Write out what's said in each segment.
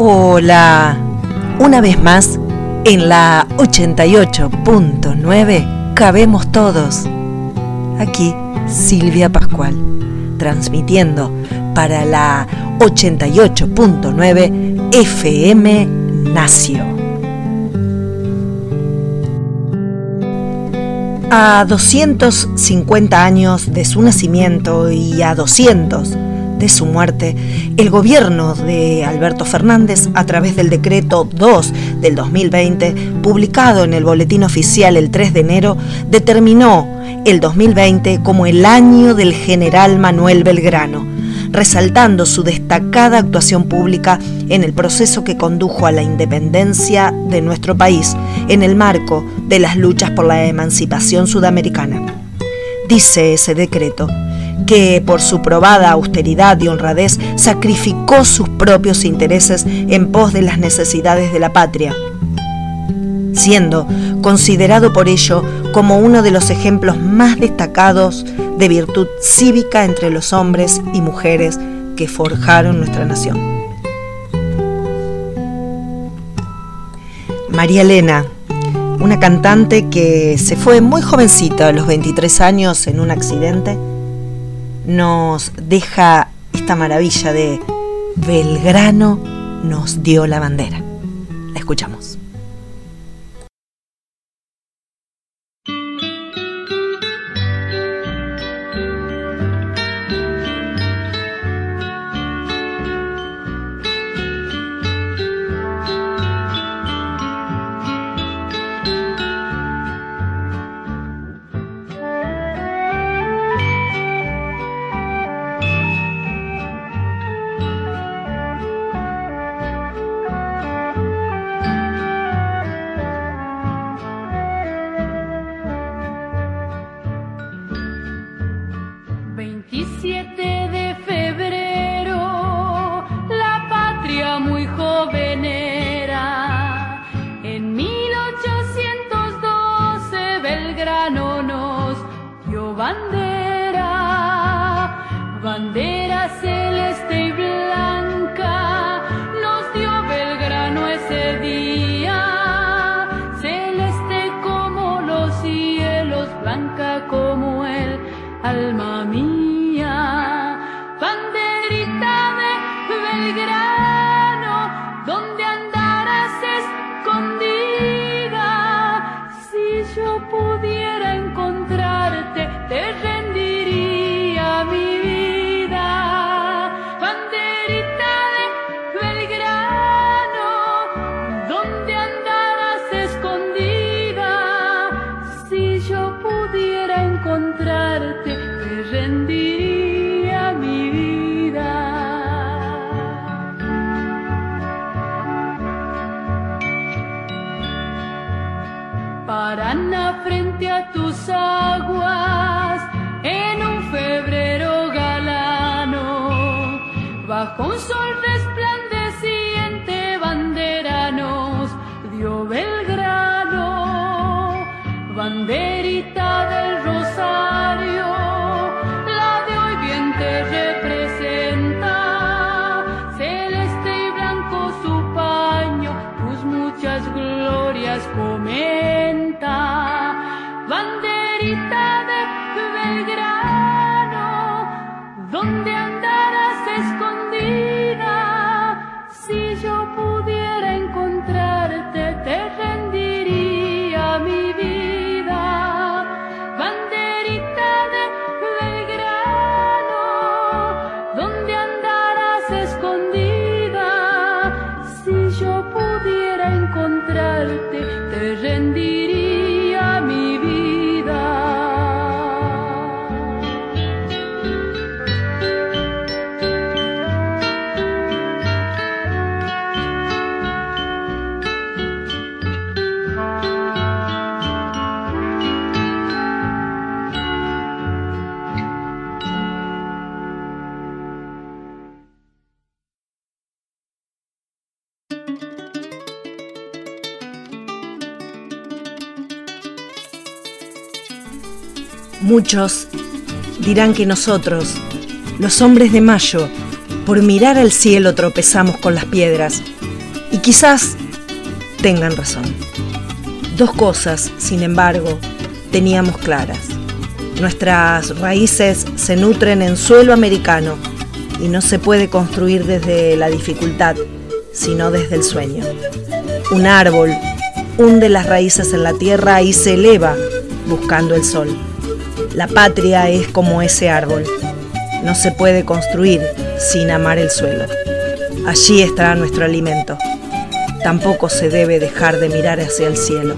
Hola, una vez más en la 88.9 cabemos todos. Aquí Silvia Pascual, transmitiendo para la 88.9 FM Nacio. A 250 años de su nacimiento y a 200 de su muerte, el gobierno de Alberto Fernández, a través del decreto 2 del 2020, publicado en el Boletín Oficial el 3 de enero, determinó el 2020 como el año del general Manuel Belgrano, resaltando su destacada actuación pública en el proceso que condujo a la independencia de nuestro país en el marco de las luchas por la emancipación sudamericana. Dice ese decreto que por su probada austeridad y honradez sacrificó sus propios intereses en pos de las necesidades de la patria, siendo considerado por ello como uno de los ejemplos más destacados de virtud cívica entre los hombres y mujeres que forjaron nuestra nación. María Elena, una cantante que se fue muy jovencita a los 23 años en un accidente, nos deja esta maravilla de Belgrano nos dio la bandera. La escuchamos. Muchos dirán que nosotros, los hombres de mayo, por mirar al cielo tropezamos con las piedras, Y quizás tengan razón. Dos cosas, sin embargo, teníamos claras. Nuestras raíces se nutren en suelo americano y no se puede construir desde la dificultad, sino desde el sueño. Un árbol hunde las raíces en la tierra y se eleva buscando el sol. La patria es como ese árbol. No se puede construir sin amar el suelo. Allí estará nuestro alimento. Tampoco se debe dejar de mirar hacia el cielo.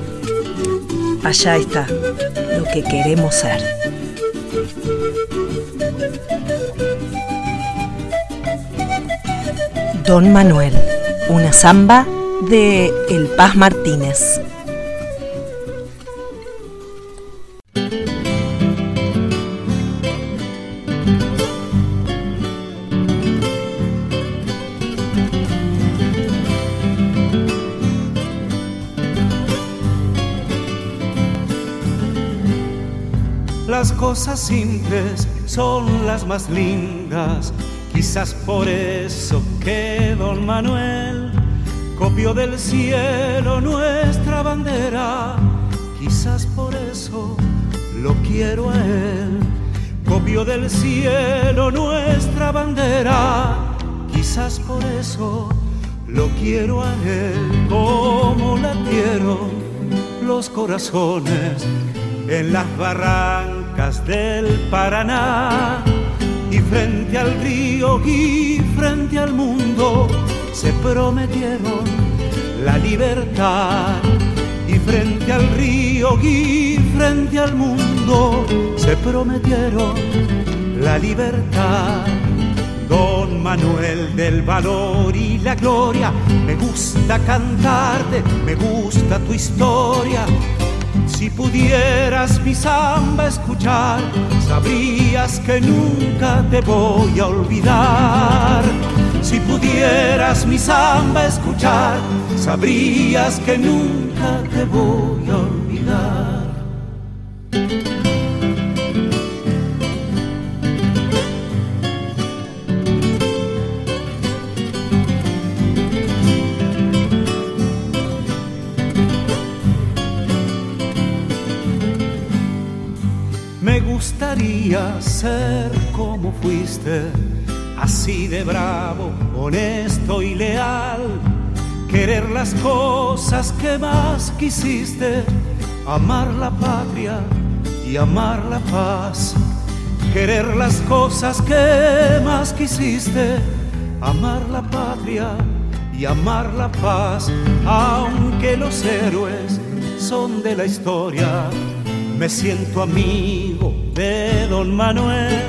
Allá está lo que queremos ser. Don Manuel, una samba de El Paz Martínez. Cosas simples son las más lindas, quizás por eso que don Manuel copió del cielo nuestra bandera, quizás por eso lo quiero a él. Copió del cielo nuestra bandera, quizás por eso lo quiero a él, como la quiero los corazones en las del Paraná y frente al río y frente al mundo se prometieron la libertad y frente al río y frente al mundo se prometieron la libertad. Don Manuel del valor y la gloria, me gusta cantarte, me gusta tu historia si pudieras mi samba escuchar, sabrías que nunca te voy a olvidar. Si pudieras mi samba escuchar, sabrías que nunca te voy a olvidar. Gustaría ser como fuiste, así de bravo, honesto y leal, querer las cosas que más quisiste, amar la patria y amar la paz, querer las cosas que más quisiste, amar la patria y amar la paz, aunque los héroes son de la historia, me siento amigo de don Manuel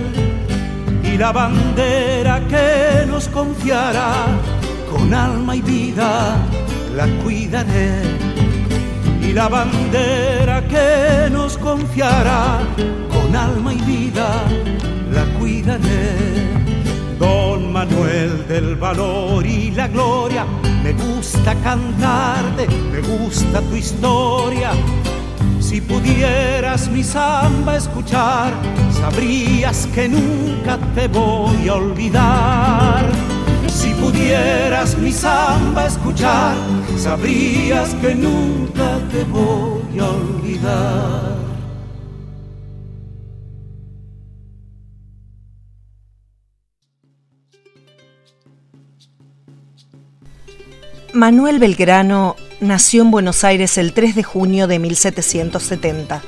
y la bandera que nos confiará con alma y vida la cuidaré. Y la bandera que nos confiará con alma y vida la cuidaré. Don Manuel del valor y la gloria me gusta cantarte me gusta tu historia si pudieras mi samba escuchar, sabrías que nunca te voy a olvidar. Si pudieras mi samba escuchar, sabrías que nunca te voy a olvidar. Manuel Belgrano nació en Buenos Aires el 3 de junio de 1770.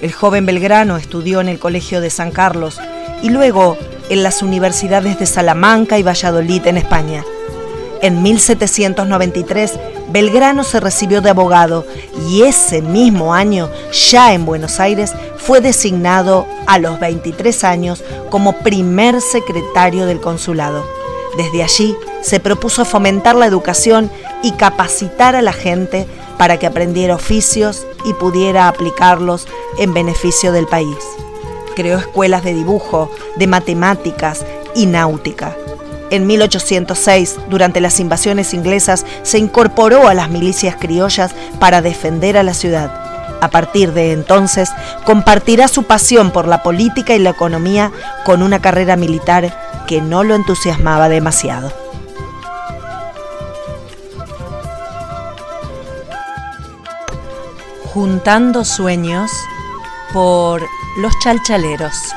El joven Belgrano estudió en el Colegio de San Carlos y luego en las universidades de Salamanca y Valladolid en España. En 1793, Belgrano se recibió de abogado y ese mismo año, ya en Buenos Aires, fue designado a los 23 años como primer secretario del consulado. Desde allí se propuso fomentar la educación y capacitar a la gente para que aprendiera oficios y pudiera aplicarlos en beneficio del país. Creó escuelas de dibujo, de matemáticas y náutica. En 1806, durante las invasiones inglesas, se incorporó a las milicias criollas para defender a la ciudad. A partir de entonces, compartirá su pasión por la política y la economía con una carrera militar que no lo entusiasmaba demasiado. Juntando Sueños por Los Chalchaleros.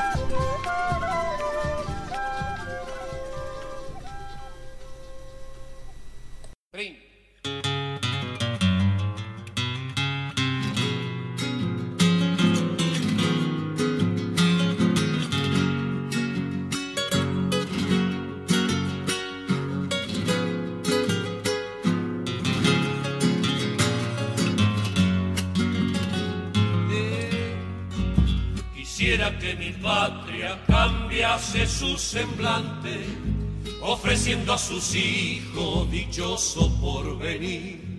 Su semblante, ofreciendo a sus hijos dichoso por venir.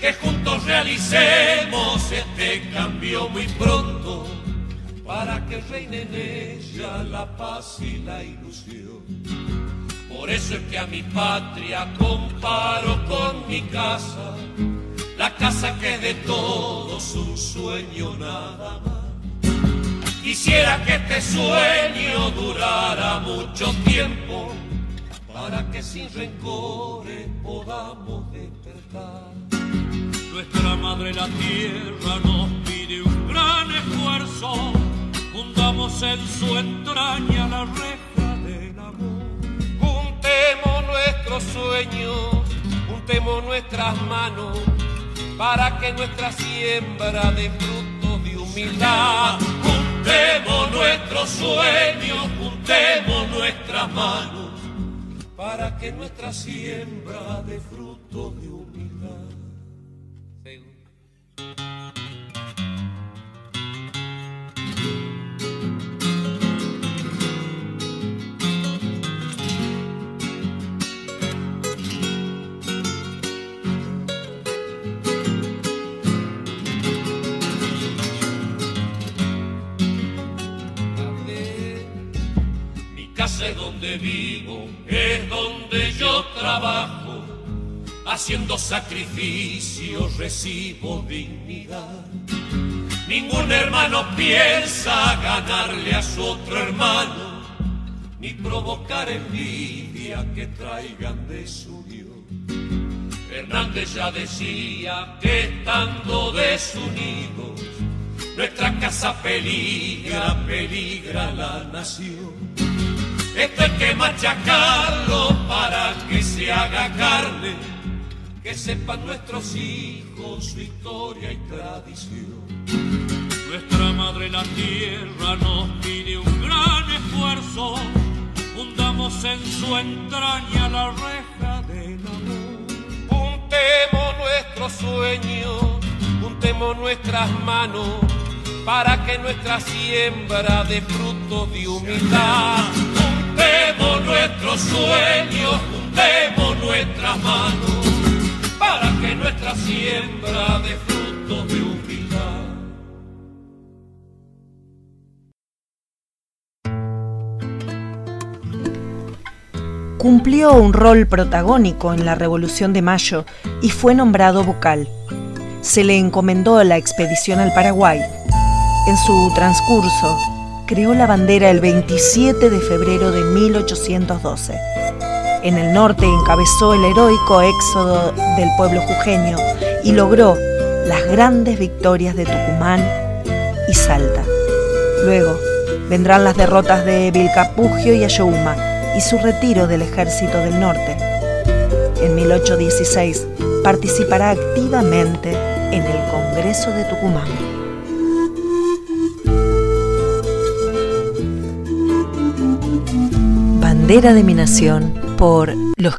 Que juntos realicemos este cambio muy pronto, para que reine en ella la paz y la ilusión. Por eso es que a mi patria comparo con mi casa, la casa que de todos un sueño nada más Quisiera que este sueño durara mucho tiempo para que sin rencores podamos despertar. Nuestra madre la tierra nos pide un gran esfuerzo, fundamos en su entraña la reja del amor. Juntemos nuestros sueños, juntemos nuestras manos para que nuestra siembra de frutos de humildad Juntemos nuestros sueños, juntemos nuestras manos, para que nuestra siembra de fruto de humildad. Es donde vivo, es donde yo trabajo, haciendo sacrificios recibo dignidad. Ningún hermano piensa ganarle a su otro hermano, ni provocar envidia que traigan de su Dios. Hernández ya decía que estando desunidos, nuestra casa peligra, peligra la nación. Esto hay que machacarlo para que se haga carne, que sepan nuestros hijos su historia y tradición. Nuestra madre la tierra nos pide un gran esfuerzo, fundamos en su entraña la reja del amor. Juntemos nuestros sueños, juntemos nuestras manos para que nuestra siembra de frutos de humildad juntemos nuestros sueños, juntemos nuestras manos, para que nuestra siembra de frutos de humildad. Cumplió un rol protagónico en la Revolución de Mayo y fue nombrado vocal. Se le encomendó la expedición al Paraguay. En su transcurso, creó la bandera el 27 de febrero de 1812. En el norte encabezó el heroico éxodo del pueblo jujeño y logró las grandes victorias de Tucumán y Salta. Luego vendrán las derrotas de Vilcapugio y Ayohuma y su retiro del ejército del norte. En 1816 participará activamente en el Congreso de Tucumán. Bandera de mi nación por los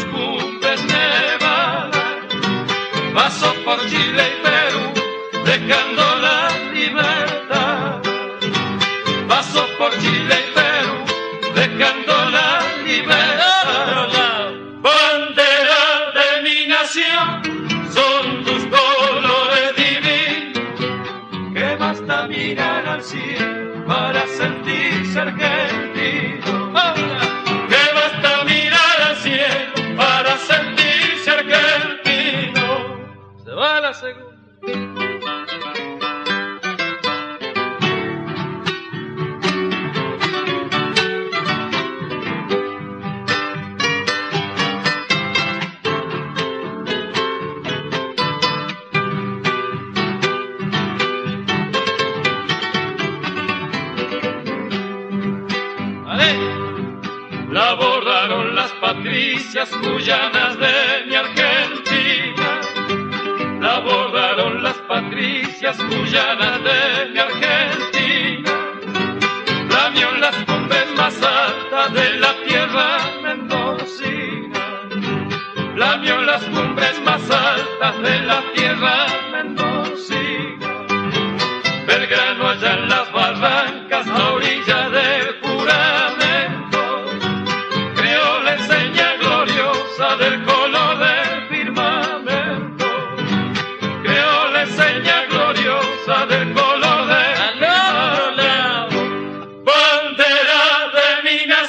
late.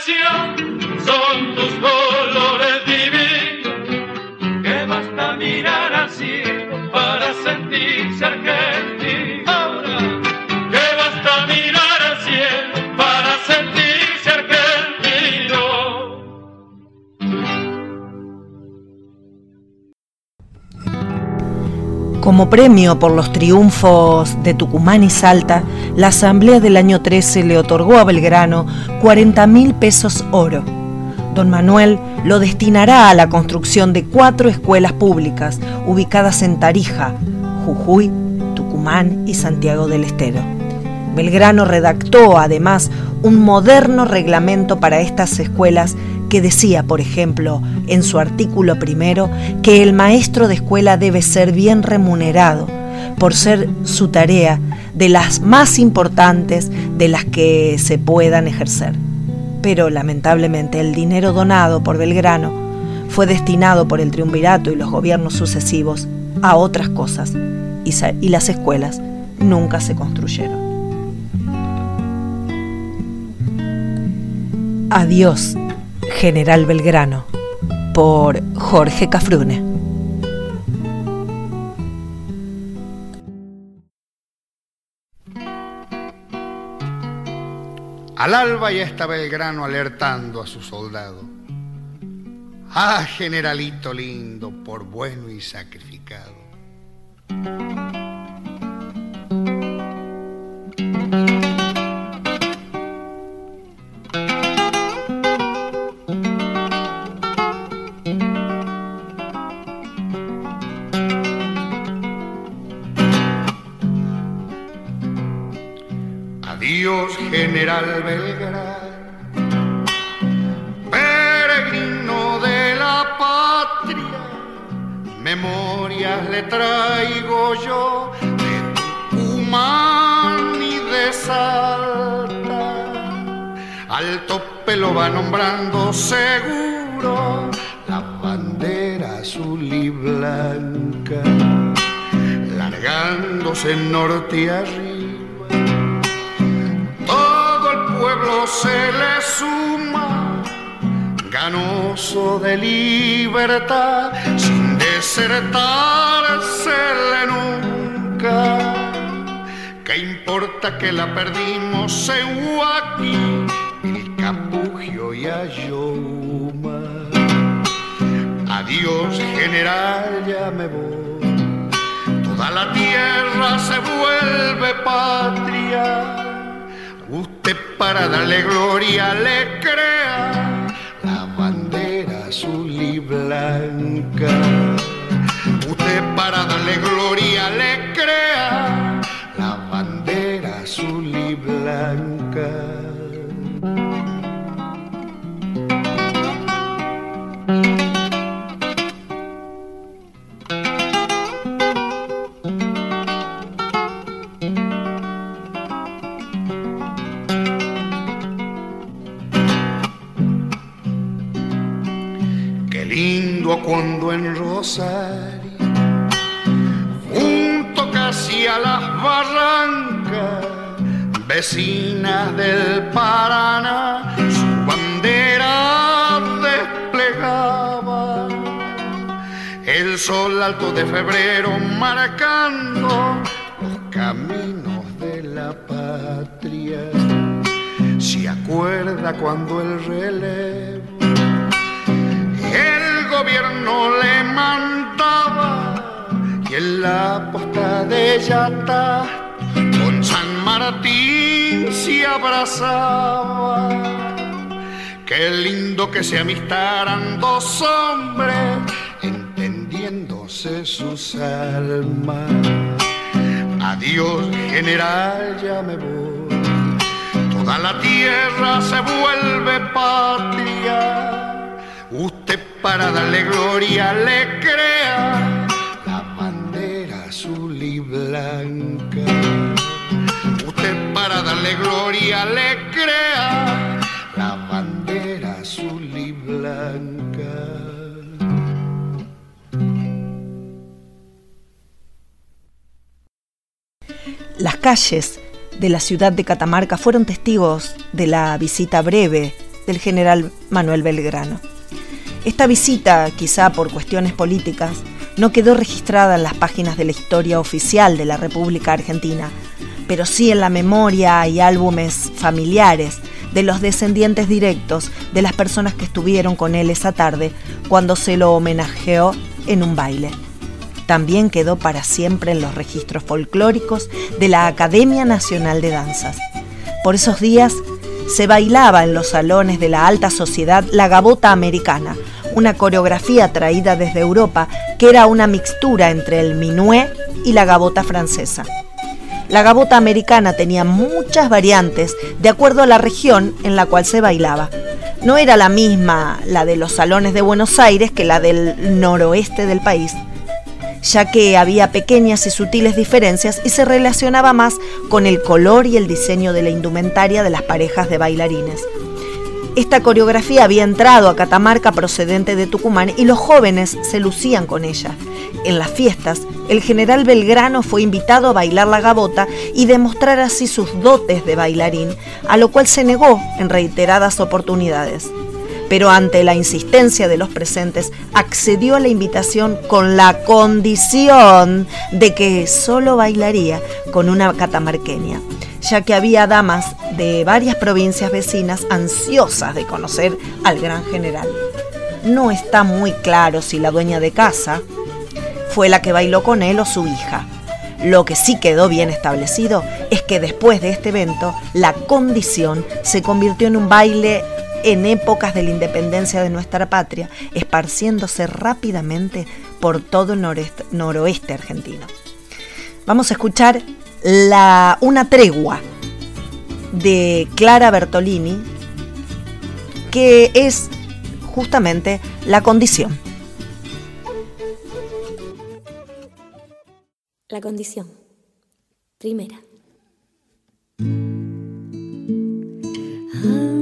Nación, Como premio por los triunfos de Tucumán y Salta, la Asamblea del año 13 le otorgó a Belgrano 40 mil pesos oro. Don Manuel lo destinará a la construcción de cuatro escuelas públicas ubicadas en Tarija, Jujuy, Tucumán y Santiago del Estero. Belgrano redactó además un moderno reglamento para estas escuelas que decía, por ejemplo, en su artículo primero, que el maestro de escuela debe ser bien remunerado por ser su tarea de las más importantes de las que se puedan ejercer. Pero lamentablemente el dinero donado por Belgrano fue destinado por el triunvirato y los gobiernos sucesivos a otras cosas y, y las escuelas nunca se construyeron. Adiós, General Belgrano, por Jorge Cafrune. Al alba ya está Belgrano alertando a su soldado. Ah, generalito lindo, por bueno y sacrificado. Memorias le traigo yo de Tucumán y de Salta. Al tope lo va nombrando seguro la bandera azul y blanca, largándose norte y arriba todo el pueblo se le suma, ganoso de libertad, desertársele nunca. ¿Qué importa que la perdimos en Huaki, el Capugio y Ayoma? Adiós, general, ya me voy. Toda la tierra se vuelve patria. Usted para darle gloria le crea la bandera azul y blanca para darle gloria le crea la bandera azul y blanca. Qué lindo cuando en rosa junto casi a las barrancas, vecinas del Paraná, su bandera desplegaba. El sol alto de febrero marcando los caminos de la patria. Se acuerda cuando el relevo el gobierno le mandaba y en la posta de Yata con San Martín se abrazaba. Qué lindo que se amistaran dos hombres entendiéndose sus almas. Adiós general, ya me voy. Toda la tierra se vuelve patria Usted para darle gloria le crea Usted para darle gloria le crea la bandera azul y blanca. Las calles de la ciudad de Catamarca fueron testigos de la visita breve del general Manuel Belgrano. Esta visita, quizá por cuestiones políticas, no quedó registrada en las páginas de la historia oficial de la República Argentina, pero sí en la memoria y álbumes familiares de los descendientes directos de las personas que estuvieron con él esa tarde cuando se lo homenajeó en un baile. También quedó para siempre en los registros folclóricos de la Academia Nacional de Danzas. Por esos días se bailaba en los salones de la alta sociedad la gabota americana, una coreografía traída desde Europa que era una mixtura entre el minué y la gabota francesa. La gabota americana tenía muchas variantes de acuerdo a la región en la cual se bailaba. No era la misma la de los salones de Buenos Aires que la del noroeste del país, ya que había pequeñas y sutiles diferencias y se relacionaba más con el color y el diseño de la indumentaria de las parejas de bailarines. Esta coreografía había entrado a Catamarca procedente de Tucumán y los jóvenes se lucían con ella. En las fiestas, el general Belgrano fue invitado a bailar la gabota y demostrar así sus dotes de bailarín, a lo cual se negó en reiteradas oportunidades. Pero ante la insistencia de los presentes, accedió a la invitación con la condición de que solo bailaría con una catamarqueña ya que había damas de varias provincias vecinas ansiosas de conocer al gran general. No está muy claro si la dueña de casa fue la que bailó con él o su hija. Lo que sí quedó bien establecido es que después de este evento, la condición se convirtió en un baile en épocas de la independencia de nuestra patria, esparciéndose rápidamente por todo el noroeste, argentino. Vamos a escuchar la, una tregua de Clara Bertolini, que es justamente la condición. La condición. Primera. cuanto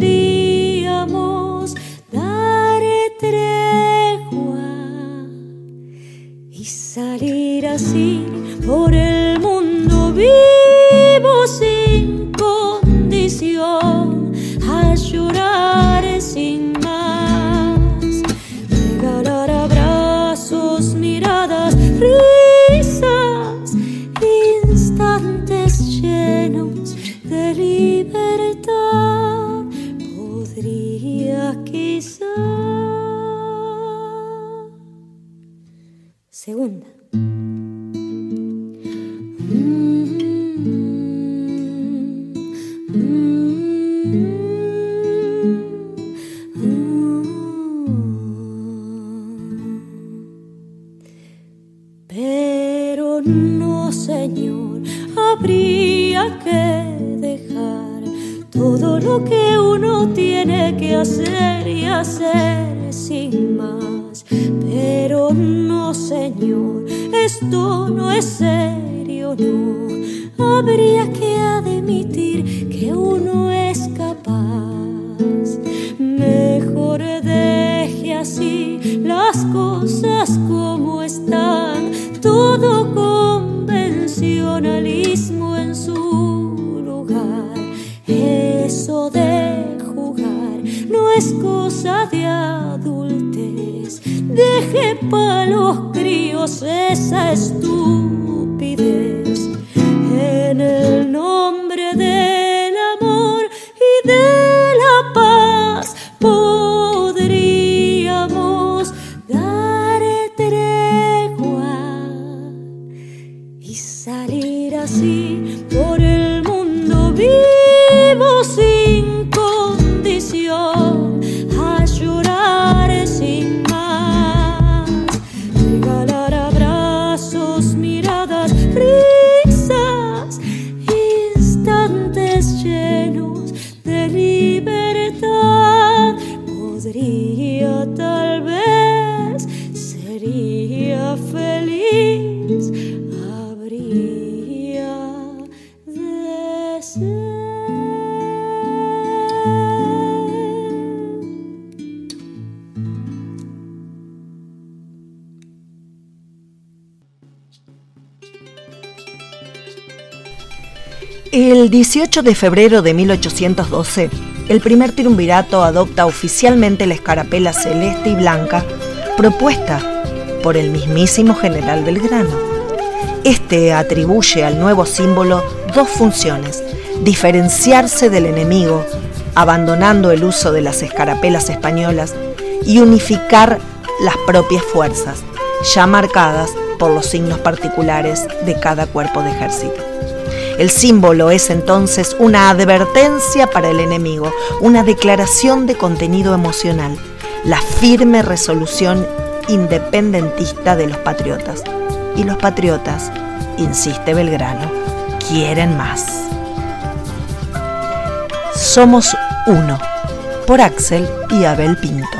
podríamos dar tregua y salir así 18 de febrero de 1812, el primer triunvirato adopta oficialmente la escarapela celeste y blanca propuesta por el mismísimo general Belgrano. Este atribuye al nuevo símbolo dos funciones, diferenciarse del enemigo, abandonando el uso de las escarapelas españolas, y unificar las propias fuerzas, ya marcadas por los signos particulares de cada cuerpo de ejército. El símbolo es entonces una advertencia para el enemigo, una declaración de contenido emocional, la firme resolución independentista de los patriotas. Y los patriotas, insiste Belgrano, quieren más. Somos uno, por Axel y Abel Pintos.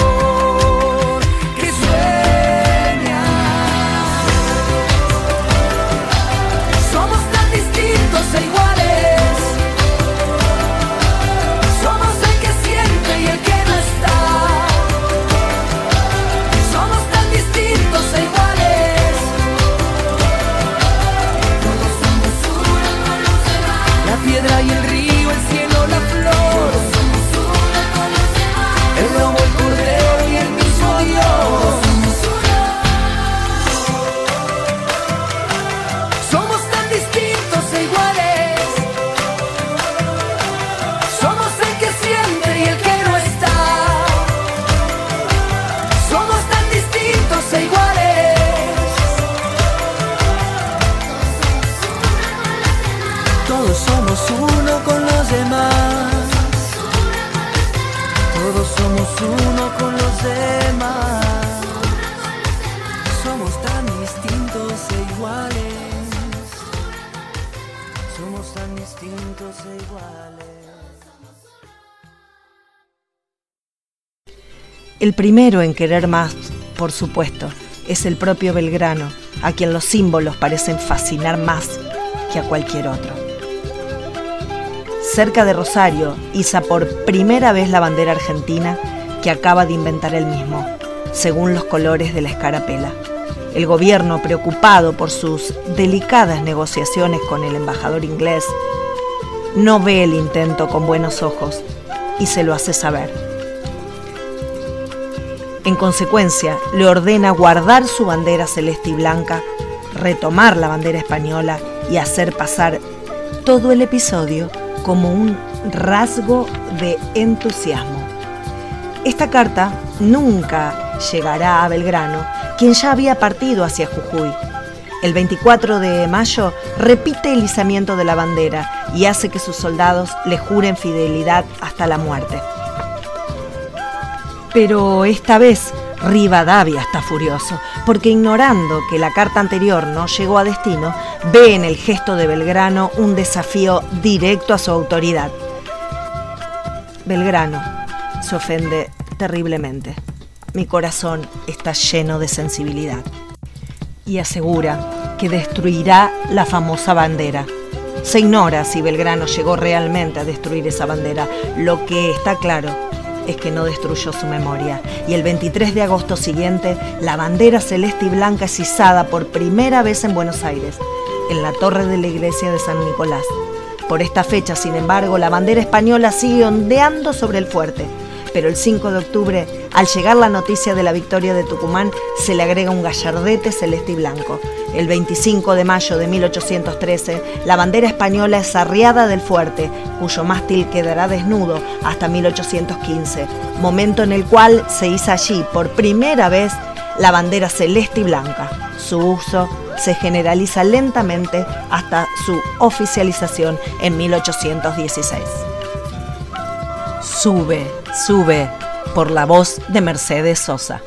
El primero en querer más, por supuesto, es el propio Belgrano, a quien los símbolos parecen fascinar más que a cualquier otro. Cerca de Rosario, iza por primera vez la bandera argentina que acaba de inventar él mismo, según los colores de la escarapela. El gobierno, preocupado por sus delicadas negociaciones con el embajador inglés, no ve el intento con buenos ojos y se lo hace saber. En consecuencia, le ordena guardar su bandera celeste y blanca, retomar la bandera española y hacer pasar todo el episodio como un rasgo de entusiasmo. Esta carta nunca llegará a Belgrano, quien ya había partido hacia Jujuy. El 24 de mayo repite el izamiento de la bandera y hace que sus soldados le juren fidelidad hasta la muerte. Pero esta vez Rivadavia está furioso, porque ignorando que la carta anterior no llegó a destino, ve en el gesto de Belgrano un desafío directo a su autoridad. Belgrano se ofende terriblemente. Mi corazón está lleno de sensibilidad. Y asegura que destruirá la famosa bandera. Se ignora si Belgrano llegó realmente a destruir esa bandera. Lo que está claro es que no destruyó su memoria. Y el 23 de agosto siguiente, la bandera celeste y blanca es izada por primera vez en Buenos Aires, en la torre de la iglesia de San Nicolás. Por esta fecha, sin embargo, la bandera española sigue ondeando sobre el fuerte. Pero el 5 de octubre, al llegar la noticia de la victoria de Tucumán, se le agrega un gallardete celeste y blanco. El 25 de mayo de 1813, la bandera española es arriada del fuerte, cuyo mástil quedará desnudo hasta 1815, momento en el cual se hizo allí por primera vez la bandera celeste y blanca. Su uso se generaliza lentamente hasta su oficialización en 1816. Sube, sube, por la voz de Mercedes Sosa.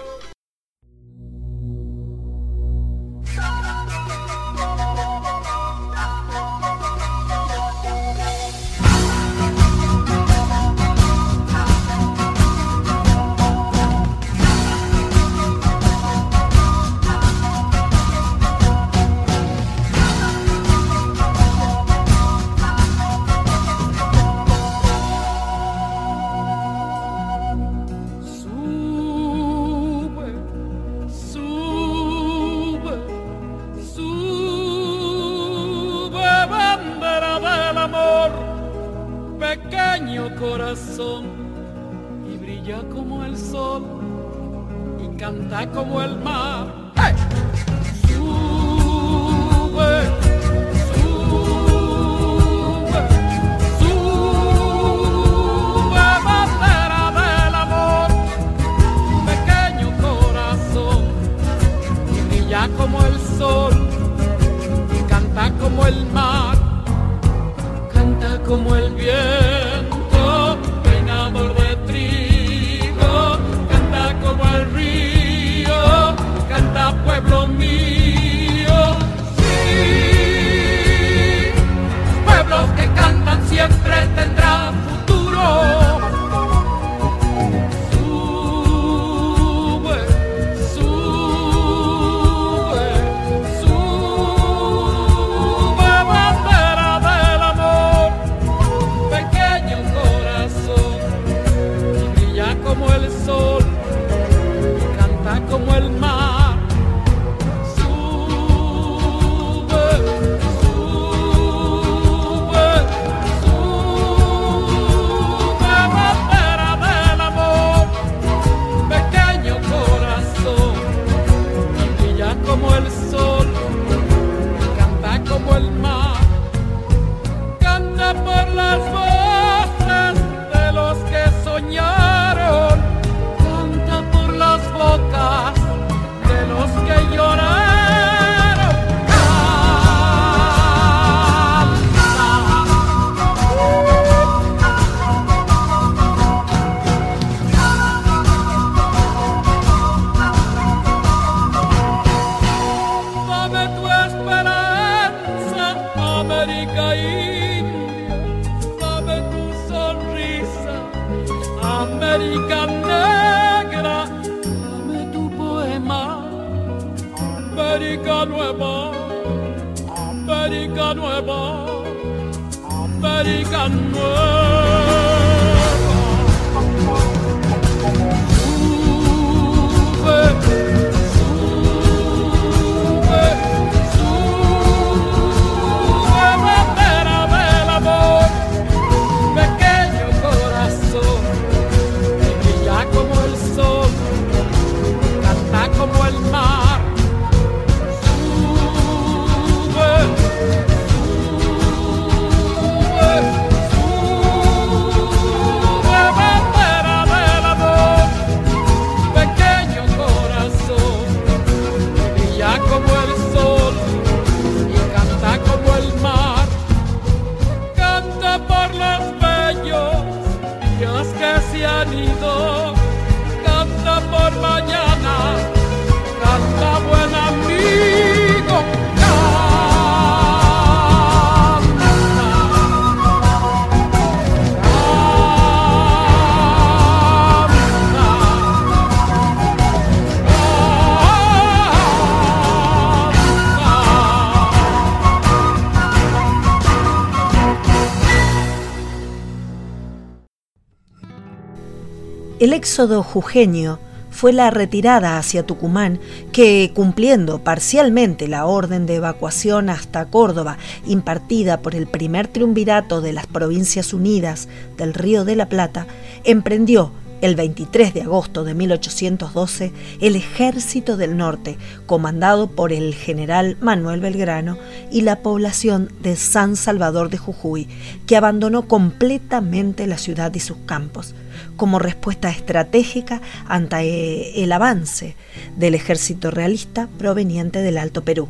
El éxodo jujeño fue la retirada hacia Tucumán que, cumpliendo parcialmente la orden de evacuación hasta Córdoba impartida por el primer triunvirato de las Provincias Unidas del Río de la Plata, emprendió el 23 de agosto de 1812, el Ejército del Norte, comandado por el general Manuel Belgrano, y la población de San Salvador de Jujuy, que abandonó completamente la ciudad y sus campos, como respuesta estratégica ante el avance del ejército realista proveniente del Alto Perú.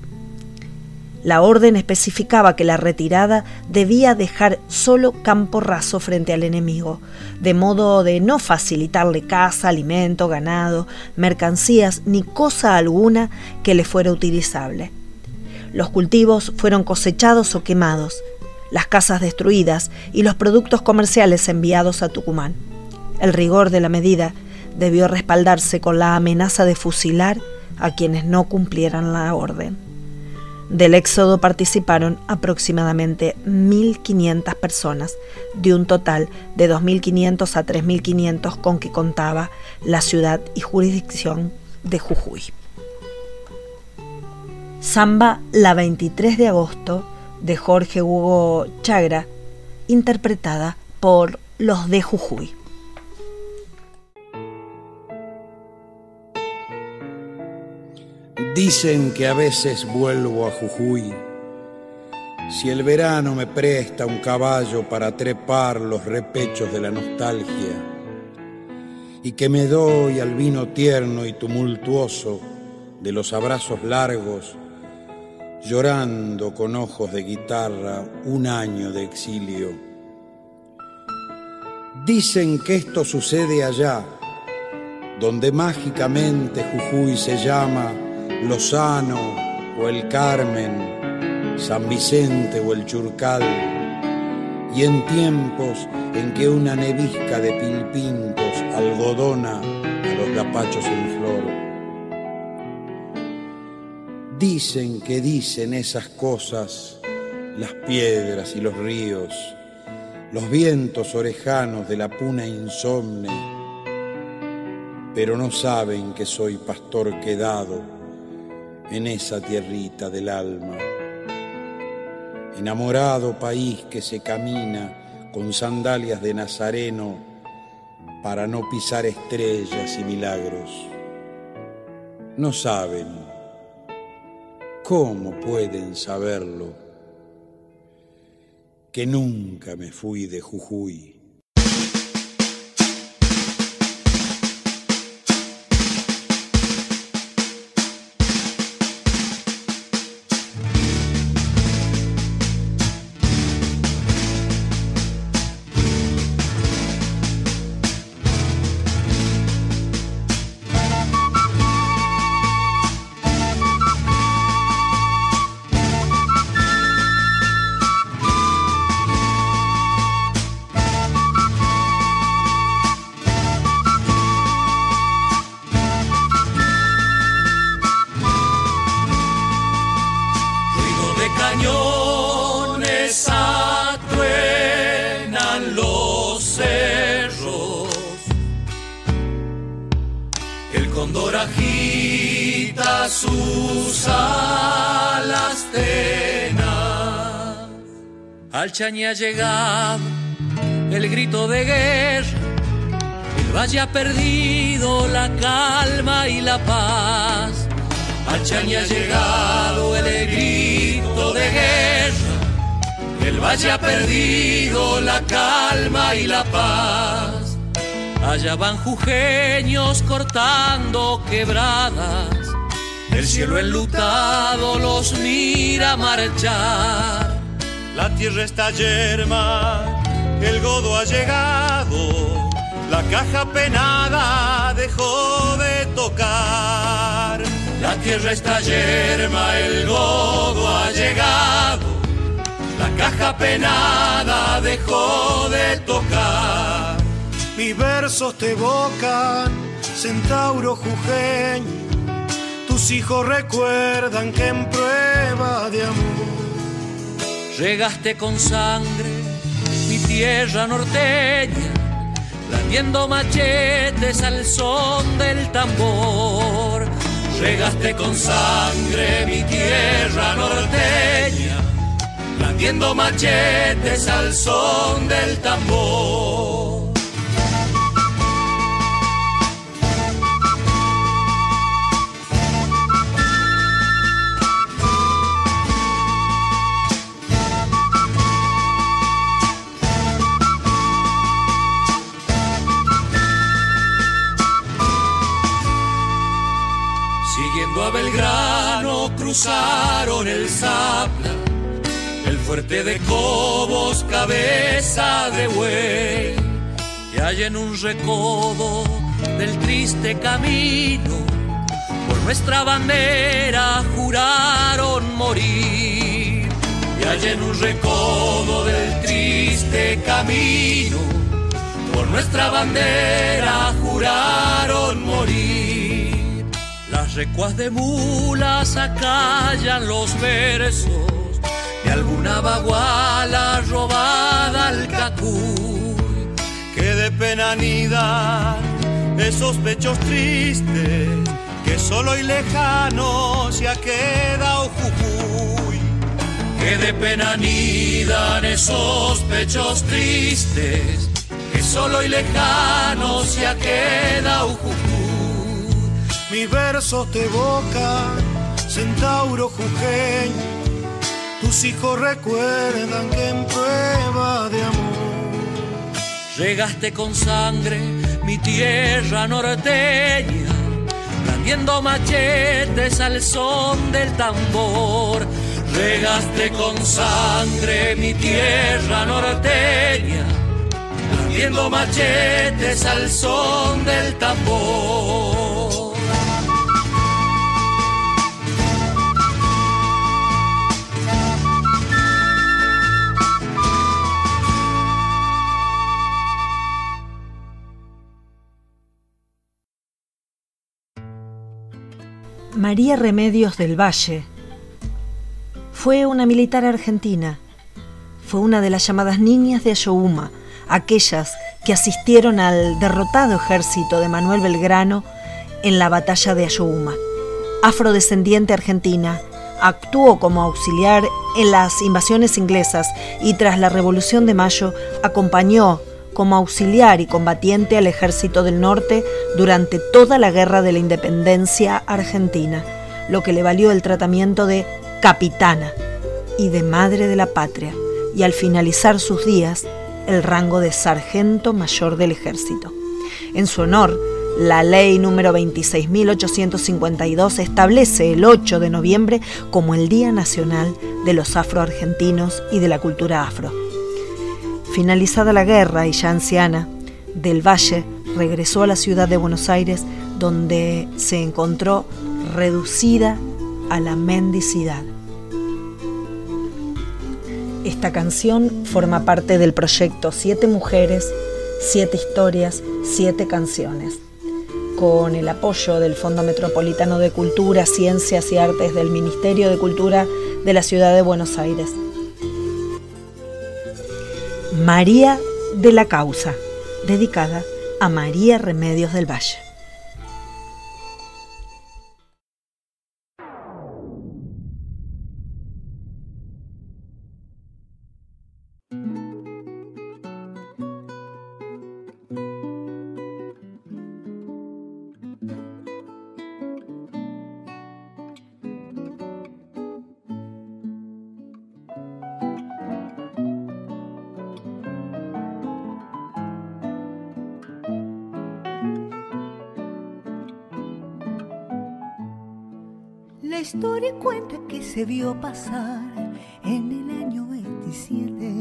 La orden especificaba que la retirada debía dejar solo campo raso frente al enemigo, de modo de no facilitarle caza, alimento, ganado, mercancías ni cosa alguna que le fuera utilizable. Los cultivos fueron cosechados o quemados, las casas destruidas y los productos comerciales enviados a Tucumán. El rigor de la medida debió respaldarse con la amenaza de fusilar a quienes no cumplieran la orden. Del éxodo participaron aproximadamente 1.500 personas, de un total de 2.500 a 3.500 con que contaba la ciudad y jurisdicción de Jujuy. Samba la 23 de agosto de Jorge Hugo Chagra, interpretada por los de Jujuy. Dicen que a veces vuelvo a Jujuy. Si el verano me presta un caballo para trepar los repechos de la nostalgia, y que me doy al vino tierno y tumultuoso de los abrazos largos, llorando con ojos de guitarra un año de exilio. Dicen que esto sucede allá, donde mágicamente Jujuy se llama Lozano o el Carmen, San Vicente o el Churcal, y en tiempos en que una nevisca de pilpintos algodona a los lapachos en flor. Dicen que dicen esas cosas las piedras y los ríos, los vientos orejanos de la puna insomne, pero no saben que soy pastor quedado en esa tierrita del alma. Enamorado país que se camina con sandalias de nazareno para no pisar estrellas y milagros. No saben, ¿cómo pueden saberlo? Que nunca me fui de Jujuy Al Chañi ha llegado el grito de guerra, el valle ha perdido la calma y la paz. Al Chañi ha llegado el grito de guerra, el valle ha perdido la calma y la paz. Allá van jujeños cortando quebradas. El cielo enlutado los mira marchar. La tierra está yerma, el godo ha llegado. La caja penada dejó de tocar. La tierra está yerma, el godo ha llegado. La caja penada dejó de tocar mis versos te evocan, centauro jujeño, tus hijos recuerdan que en prueba de amor regaste con sangre mi tierra norteña, blandiendo machetes al son del tambor. Regaste con sangre mi tierra norteña, blandiendo machetes al son del tambor. Belgrano cruzaron el Zapla, el fuerte de Cobos, cabeza de buey, y hay en un recodo del triste camino, por nuestra bandera juraron morir. Y hay en un recodo del triste camino, por nuestra bandera juraron morir recuas de mulas acallan los versos de alguna baguala robada al cacuy. Que de pena nidan esos pechos tristes que solo y lejano se ha quedado Jujuy. Que de pena nidan esos pechos tristes que solo y lejano se ha quedado Jujuy mis versos te evocan, centauro jujeño, tus hijos recuerdan que en prueba de amor regaste con sangre mi tierra norteña, blandiendo machetes al son del tambor. Regaste con sangre mi tierra norteña, blandiendo machetes al son del tambor. María Remedios del Valle fue una militar argentina. Fue una de las llamadas niñas de Ayohuma, aquellas que asistieron al derrotado ejército de Manuel Belgrano en la batalla de Ayohuma. Afrodescendiente argentina, actuó como auxiliar en las invasiones inglesas y tras la Revolución de Mayo acompañó como auxiliar y combatiente al ejército del norte durante toda la guerra de la independencia argentina, lo que le valió el tratamiento de capitana y de madre de la patria, y al finalizar sus días, el rango de sargento mayor del ejército. En su honor, la ley número 26.852 establece el 8 de noviembre como el Día Nacional de los Afroargentinos y de la Cultura Afro. Finalizada la guerra y ya anciana, Del Valle regresó a la ciudad de Buenos Aires donde se encontró reducida a la mendicidad. Esta canción forma parte del proyecto Siete Mujeres, Siete Historias, Siete Canciones, con el apoyo del Fondo Metropolitano de Cultura, Ciencias y Artes del Ministerio de Cultura de la Ciudad de Buenos Aires. María de la Causa, dedicada a María Remedios del Valle. Historia cuenta que se vio pasar en el año 27,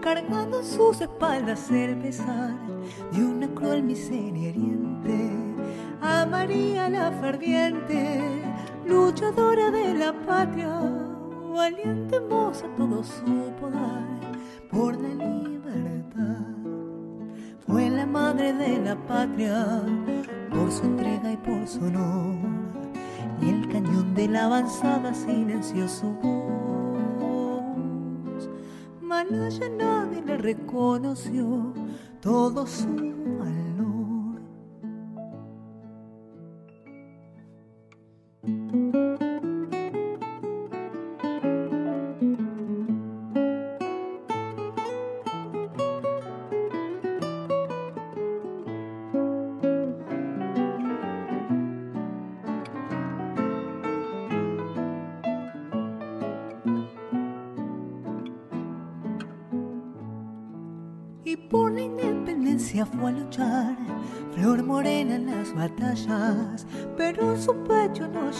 cargando en sus espaldas el pesar de una cruel miseria hiriente. A María la ferviente, luchadora de la patria, valiente moza todo supo dar por la libertad. Fue la madre de la patria por su entrega y por su honor. Y el cañón de la avanzada silenció su voz. Malaya nadie le reconoció todo su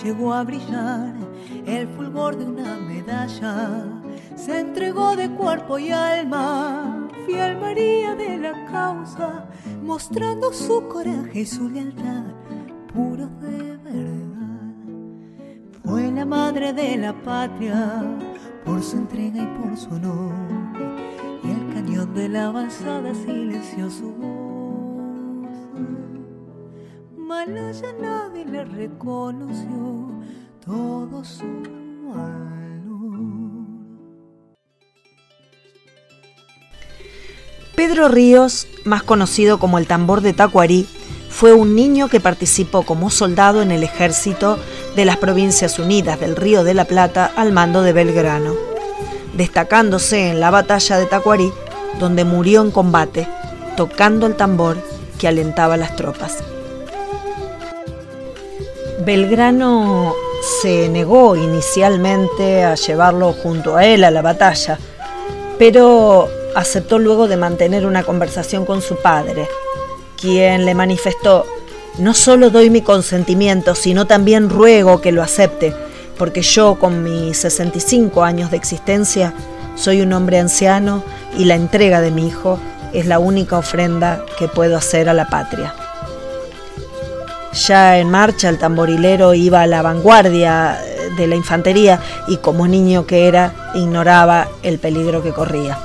llegó a brillar el fulgor de una medalla. Se entregó de cuerpo y alma, fiel María de la causa, mostrando su coraje y su lealtad, puro de verdad. Fue la madre de la patria, por su entrega y por su honor y el cañón de la avanzada silenció su voz. Nadie le reconoció todo su. Pedro Ríos, más conocido como el tambor de Tacuarí, fue un niño que participó como soldado en el ejército de las Provincias Unidas del Río de la Plata al mando de Belgrano destacándose en la batalla de Tacuarí, donde murió en combate, tocando el tambor que alentaba a las tropas. Belgrano se negó inicialmente a llevarlo junto a él a la batalla, pero aceptó luego de mantener una conversación con su padre, quien le manifestó, no solo doy mi consentimiento, sino también ruego que lo acepte, porque yo con mis 65 años de existencia soy un hombre anciano y la entrega de mi hijo es la única ofrenda que puedo hacer a la patria. Ya en marcha el tamborilero iba a la vanguardia de la infantería y como niño que era ignoraba el peligro que corría.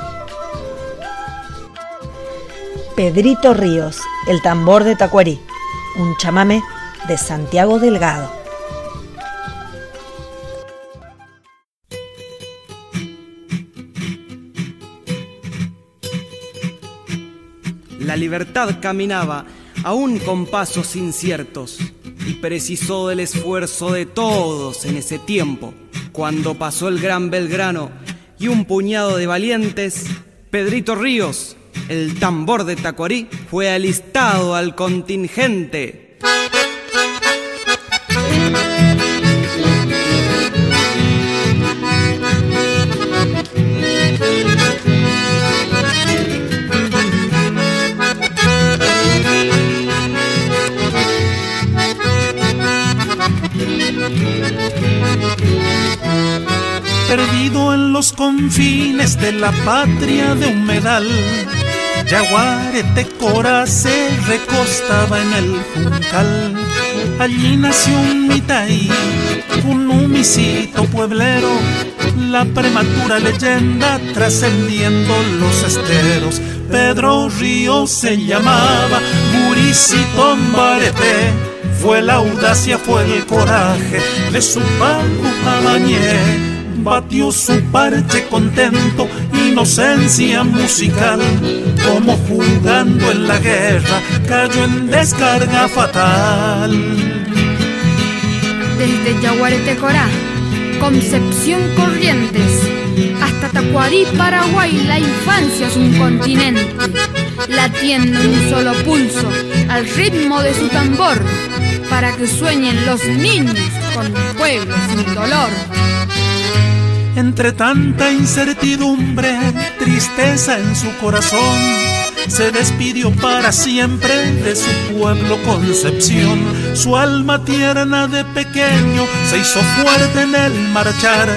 Pedrito Ríos, el tambor de Tacuarí, un chamame de Santiago Delgado. La libertad caminaba aún con pasos inciertos y precisó del esfuerzo de todos en ese tiempo. Cuando pasó el gran Belgrano y un puñado de valientes, Pedrito Ríos, el tambor de Tacuarí, fue alistado al contingente. Perdido en los confines de la patria de humedal, Yaguarete Cora se recostaba en el juncal. Allí nació un mitaí, un humicito pueblero, la prematura leyenda trascendiendo los esteros. Pedro Ríos se llamaba, Muricito Barete fue la audacia, fue el coraje de su pago. Batió su parche contento, inocencia musical, como jugando en la guerra, cayó en descarga fatal. Desde Yaguarete Corá, Concepción Corrientes, hasta Tacuarí, Paraguay, la infancia es un continente, latiendo en un solo pulso, al ritmo de su tambor, para que sueñen los niños con pueblo sin dolor. Entre tanta incertidumbre, tristeza en su corazón, se despidió para siempre de su pueblo Concepción. Su alma tierna de pequeño se hizo fuerte en el marchar,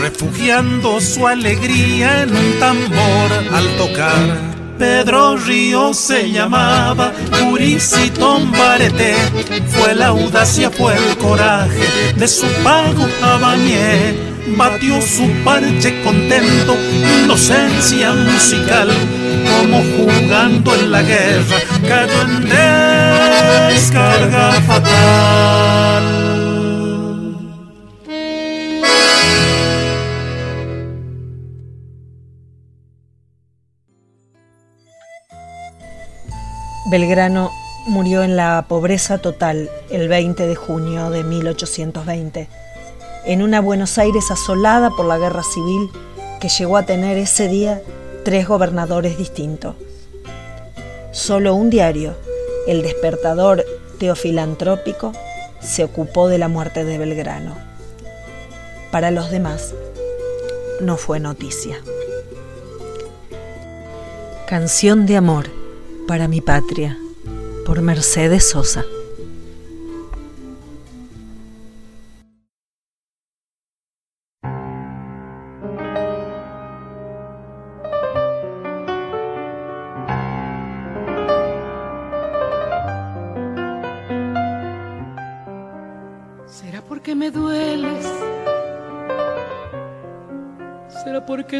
refugiando su alegría en un tambor al tocar. Pedro Río se llamaba, Curicito Barete, fue la audacia, fue el coraje de su pago batió su parche contento, inocencia musical, como jugando en la guerra, cayó en descarga fatal. Belgrano murió en la pobreza total el 20 de junio de 1820, en una Buenos Aires asolada por la guerra civil que llegó a tener ese día tres gobernadores distintos. Solo un diario, el despertador teofilantrópico, se ocupó de la muerte de Belgrano. Para los demás, no fue noticia. Canción de amor para mi patria, por Mercedes Sosa.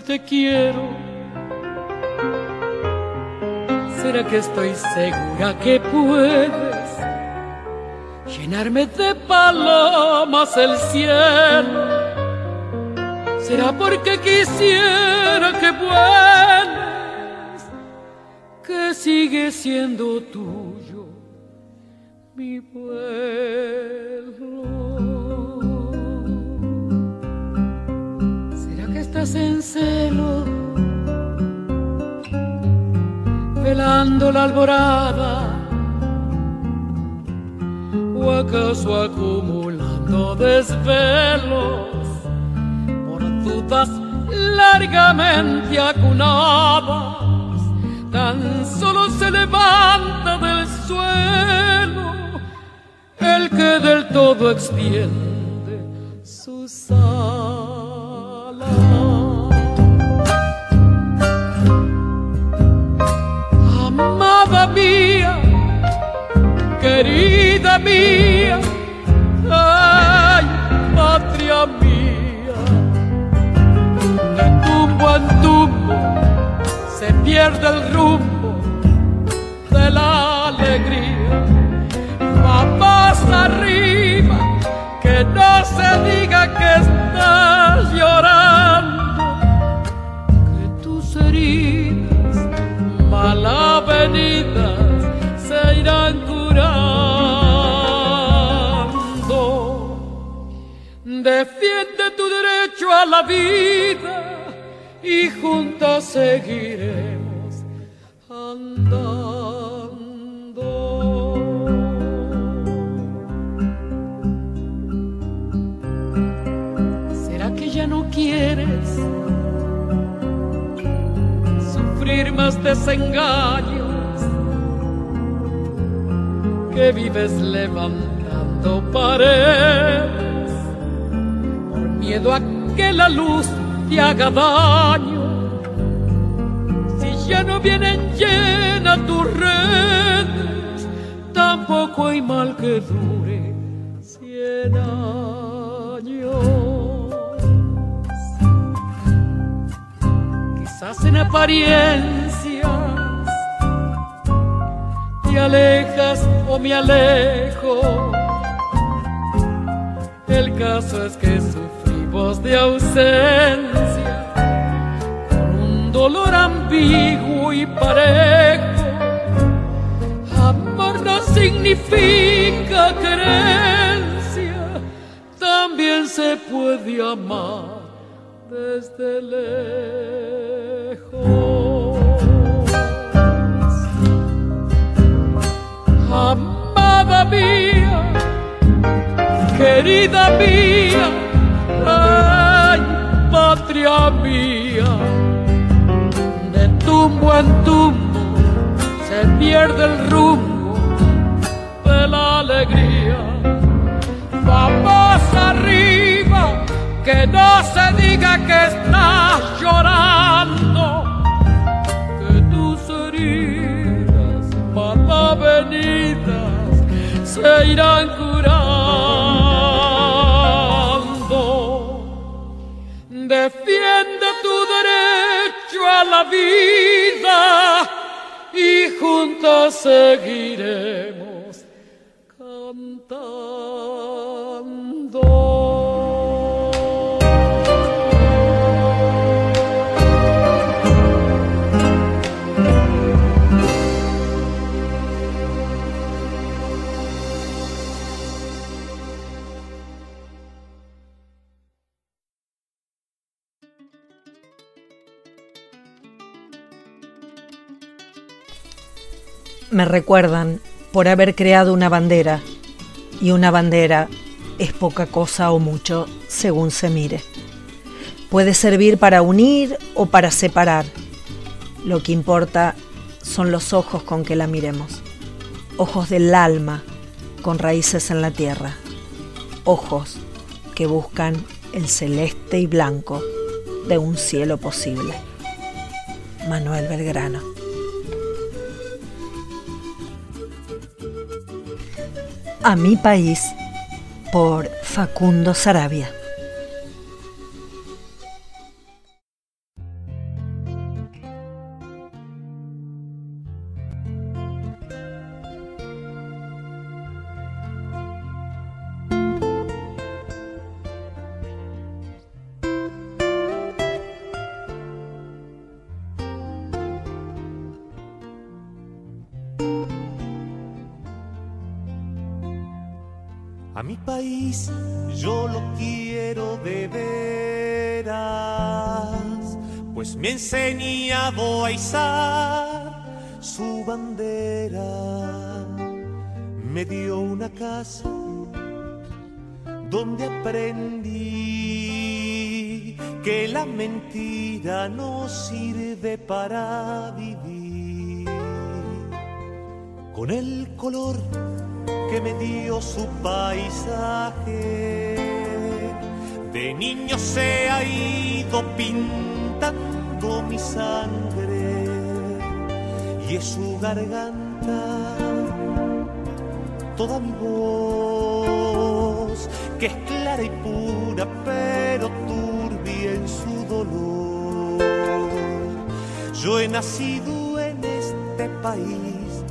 Te quiero? ¿Será que estoy segura que puedes llenarme de palomas el cielo? ¿Será porque quisiera que vuelves, que sigue siendo tuyo mi vuelo? ¿Será que estás en celo? velando la alborada o acaso acumulando desvelos por dudas largamente acunadas tan solo se levanta del suelo el que del todo extiende sus alas querida mía, ay, patria mía. De tumbo en tumbo se pierde el rumbo de la alegría. Va arriba, que no se diga que estás llorando, Defiende tu derecho a la vida y juntos seguiremos andando. ¿Será que ya no quieres? sufrir más desengaños que vives levantando paredes miedo a que la luz te haga daño. Si ya no vienen llenas tus redes, tampoco hay mal que dure cien años. en apariencias te alejas o me alejo. El caso es que sufrimos de ausencia por un dolor ambiguo y parejo. Amor no significa creencia, también se puede amar desde lejos. Amada mía, querida mía, ay, patria mía, de tumbo en tumbo se pierde el rumbo de la alegría. Vamos arriba, que no se diga que estás llorando, que tus heridas mal avenidas se irán curando. Defiende tu derecho a la vida y juntos seguiremos cantando. Me recuerdan por haber creado una bandera, y una bandera es poca cosa o mucho según se mire. Puede servir para unir o para separar. Lo que importa son los ojos con que la miremos. Ojos del alma con raíces en la tierra. Ojos que buscan el celeste y blanco de un cielo posible. Manuel Belgrano. A mi país por Facundo Sarabia. Su bandera. Me dio una casa donde aprendí que la mentira no sirve para vivir. Con el color que me dio su paisaje. De niño se ha ido pintando mi sangre y es su garganta toda mi voz que es clara y pura pero turbia en su dolor. Yo he nacido en este país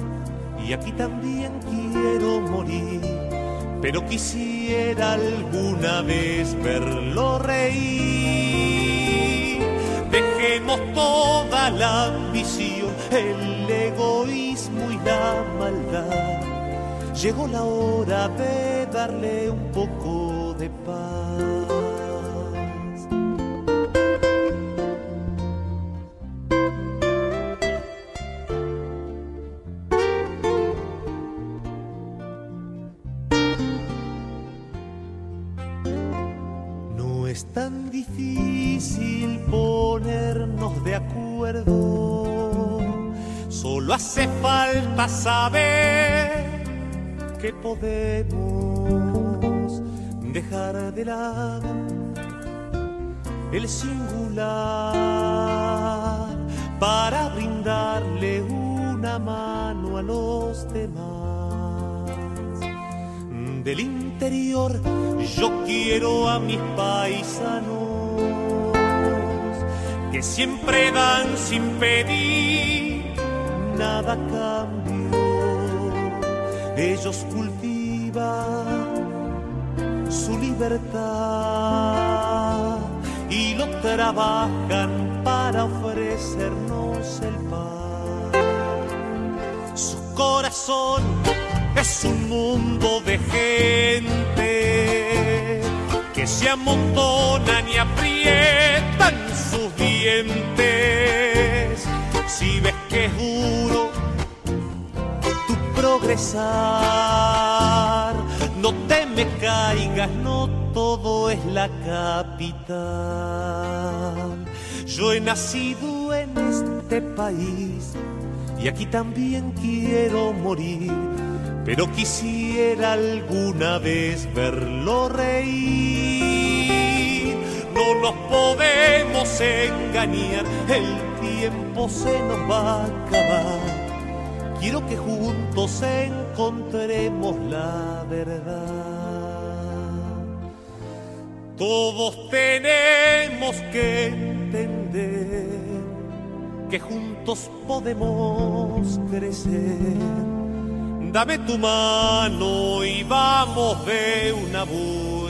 y aquí también quiero morir, pero quisiera alguna vez verlo reír. La ambición, el egoísmo y la maldad. Llegó la hora de darle un poco de paz. No es tan difícil de acuerdo, solo hace falta saber que podemos dejar de lado el singular para brindarle una mano a los demás. Del interior yo quiero a mis paisanos que siempre dan sin pedir nada a cambio. Ellos cultivan su libertad y lo trabajan para ofrecernos el pan. Su corazón es un mundo de gente que se amontonan y aprietan Si ves que es duro tu progresar, no te me caigas, no todo es la capital. Yo he nacido en este país y aquí también quiero morir, pero quisiera alguna vez verlo reír. No nos podemos engañar, el tiempo se nos va a acabar. Quiero que juntos encontremos la verdad. Todos tenemos que entender que juntos podemos crecer. Dame tu mano y vamos de una buena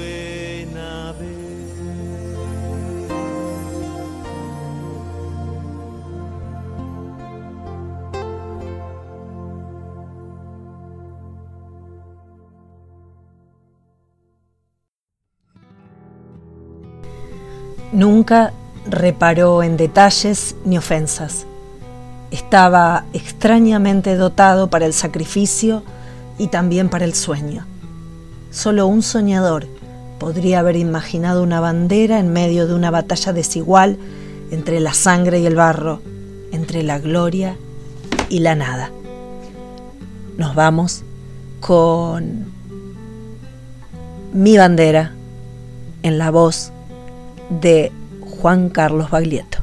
Nunca reparó en detalles ni ofensas. Estaba extrañamente dotado para el sacrificio y también para el sueño. Solo un soñador podría haber imaginado una bandera en medio de una batalla desigual entre la sangre y el barro, entre la gloria y la nada. Nos vamos con mi bandera en la voz de Juan Carlos Baglietto.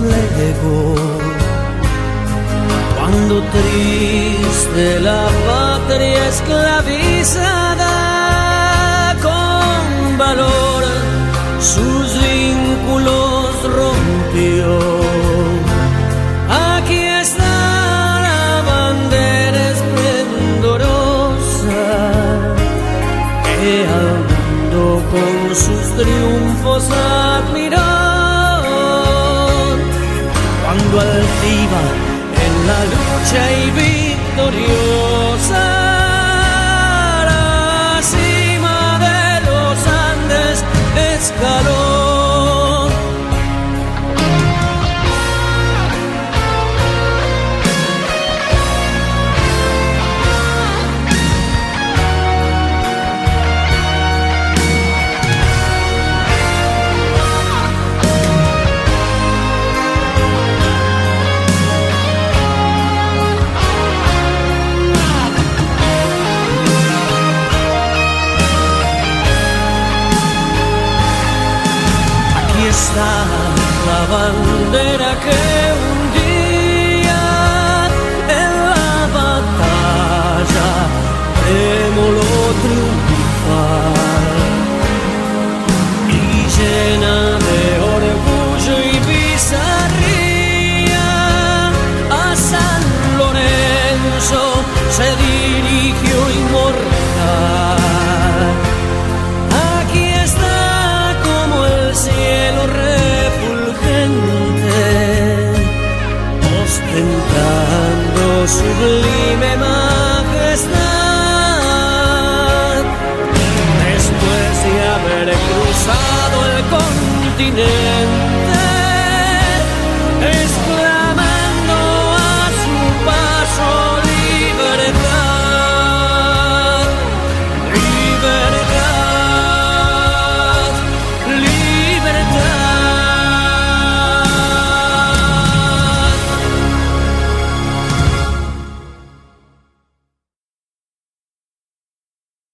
Nos legó. Cuando triste la patria esclavizada, con valor sus vínculos rompió. Aquí está la bandera esplendorosa que al con sus triunfos admiró. Altiva en la lucha y victoriosa